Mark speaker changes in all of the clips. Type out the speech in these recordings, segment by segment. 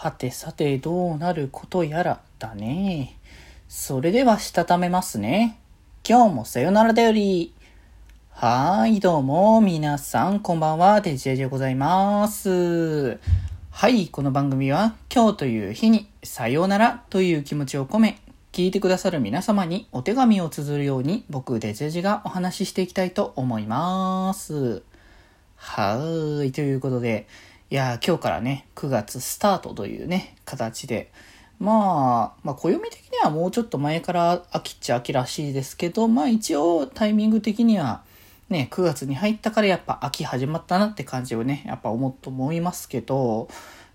Speaker 1: はてさてどうなることやらだね。それではしたためますね。今日もさよならだより。はーい、どうも、皆さん、こんばんは、デジェジでございます。はい、この番組は、今日という日に、さようならという気持ちを込め、聞いてくださる皆様にお手紙を綴るように、僕、デジェジがお話ししていきたいと思います。はーい、ということで、いや今日からね、9月スタートというね、形で、まあ、まあ、暦的にはもうちょっと前から秋っちゃ秋らしいですけど、まあ一応タイミング的には、ね、9月に入ったからやっぱ秋始まったなって感じをね、やっぱ思うと思いますけど、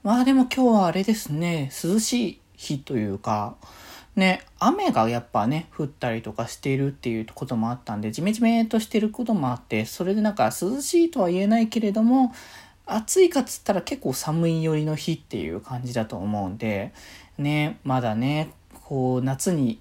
Speaker 1: まあでも今日はあれですね、涼しい日というか、ね、雨がやっぱね、降ったりとかしているっていうこともあったんで、ジメジメとしてることもあって、それでなんか涼しいとは言えないけれども、暑いかっつったら結構寒い寄りの日っていう感じだと思うんで、ね、まだね、こう夏に、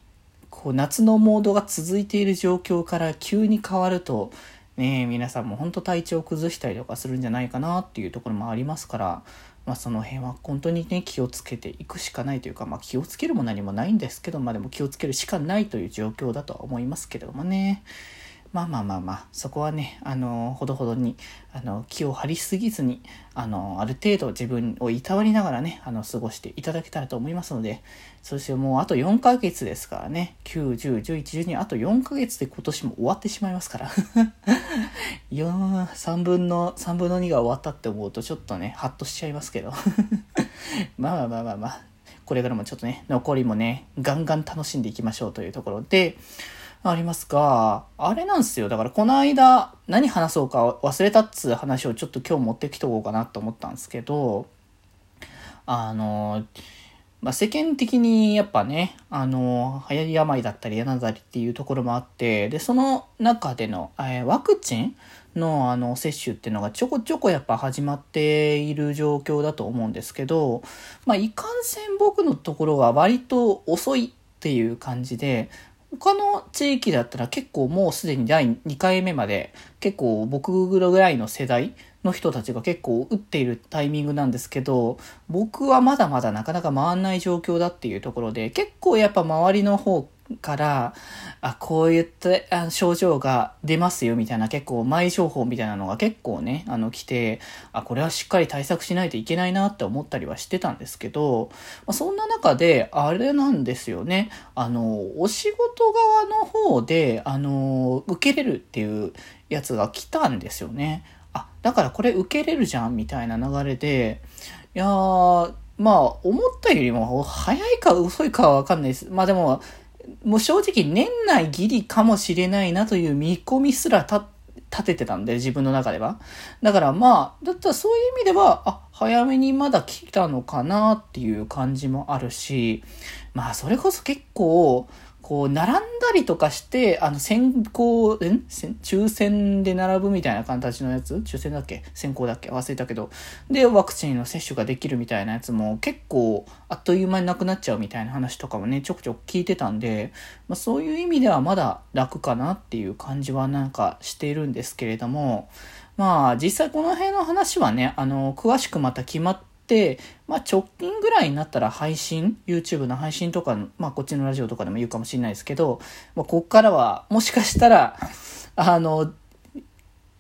Speaker 1: こう夏のモードが続いている状況から急に変わると、ね、皆さんも本当体調崩したりとかするんじゃないかなっていうところもありますから、まあ、その辺は本当にね気をつけていくしかないというか、まあ、気をつけるも何もないんですけど、まあ、でも気をつけるしかないという状況だとは思いますけれどもね。まあまあまあまあ、そこはね、あの、ほどほどに、あの、気を張りすぎずに、あの、ある程度自分をいたわりながらね、あの、過ごしていただけたらと思いますので、そしてもうあと4ヶ月ですからね、9、10、11、12、あと4ヶ月で今年も終わってしまいますから。4、3分の、3分の2が終わったって思うとちょっとね、ハッとしちゃいますけど。まあまあまあまあまあ、これからもちょっとね、残りもね、ガンガン楽しんでいきましょうというところで、ありますが、あれなんですよ。だからこの間何話そうか忘れたっつう話をちょっと今日持ってきとこうかなと思ったんですけど、あの、まあ、世間的にやっぱね、あの、流行り病だったり嫌だりっていうところもあって、で、その中での、えー、ワクチンのあの接種っていうのがちょこちょこやっぱ始まっている状況だと思うんですけど、まあ、いかんせん僕のところは割と遅いっていう感じで、他の地域だったら結構もうすでに第2回目まで結構僕ぐらいの世代の人たちが結構打っているタイミングなんですけど僕はまだまだなかなか回んない状況だっていうところで結構やっぱ周りの方から、あ、こういったあ症状が出ますよみたいな結構前情報みたいなのが結構ね、あの来て、あ、これはしっかり対策しないといけないなって思ったりはしてたんですけど、まあ、そんな中で、あれなんですよね、あの、お仕事側の方で、あの、受けれるっていうやつが来たんですよね。あ、だからこれ受けれるじゃんみたいな流れで、いやー、まあ、思ったよりも早いか遅いかはわかんないです。まあでも、もう正直年内ギリかもしれないなという見込みすら立ててたんで、自分の中では。だからまあ、だったらそういう意味では、あ、早めにまだ来たのかなっていう感じもあるし、まあそれこそ結構、こう、並んだりとかして、あの、先行、ん？抽選で並ぶみたいな形のやつ？抽選だっけ？先行だっけ？忘れたけど。で、ワクチンの接種ができるみたいなやつも結構、あっという間になくなっちゃうみたいな話とかもね、ちょくちょく聞いてたんで、まあ、そういう意味ではまだ楽かなっていう感じはなんかしているんですけれども、まあ、実際この辺の話はね、あの、詳しくまた決まって、、まあ、直近ぐらいになったら配信、YouTube の配信とか、まあ、こっちのラジオとかでも言うかもしれないですけど、まあ、こっからは、もしかしたら、あの、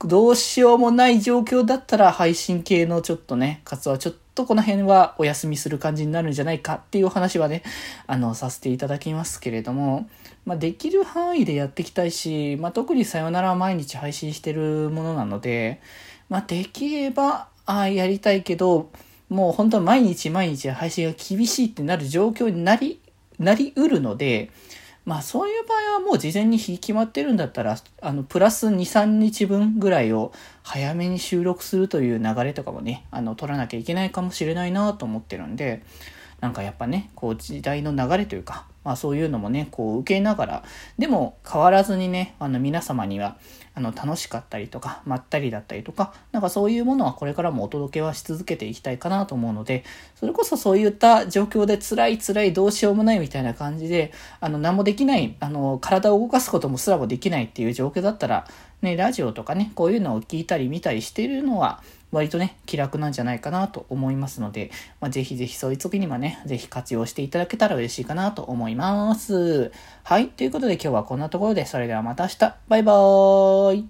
Speaker 1: どうしようもない状況だったら配信系のちょっとね、活動はちょっとこの辺はお休みする感じになるんじゃないかっていうお話はね、あの、させていただきますけれども、まあ、できる範囲でやっていきたいし、まあ、特にさよならは毎日配信してるものなので、まあ、できれば、ああ、やりたいけど、もう本当毎日毎日配信が厳しいってなる状況になり、なりうるので、まあそういう場合はもう事前に日決まってるんだったら、あの、プラス2、3日分ぐらいを早めに収録するという流れとかもね、あの、取らなきゃいけないかもしれないなと思ってるんで、なんかやっぱね、こう時代の流れというか、まあそういうのもね、こう受けながら、でも変わらずにね、あの皆様には、あの楽しかったりとか、まったりだったりとか、なんかそういうものはこれからもお届けはし続けていきたいかなと思うので、それこそそういった状況で辛い辛いどうしようもないみたいな感じで、あの何もできない、あの体を動かすこともすらもできないっていう状況だったら、ね、ラジオとかね、こういうのを聞いたり見たりしているのは、割とね、気楽なんじゃないかなと思いますので、まあ、ぜひぜひそういう時にはね、ぜひ活用していただけたら嬉しいかなと思います。はい。ということで今日はこんなところで、それではまた明日。バイバーイ。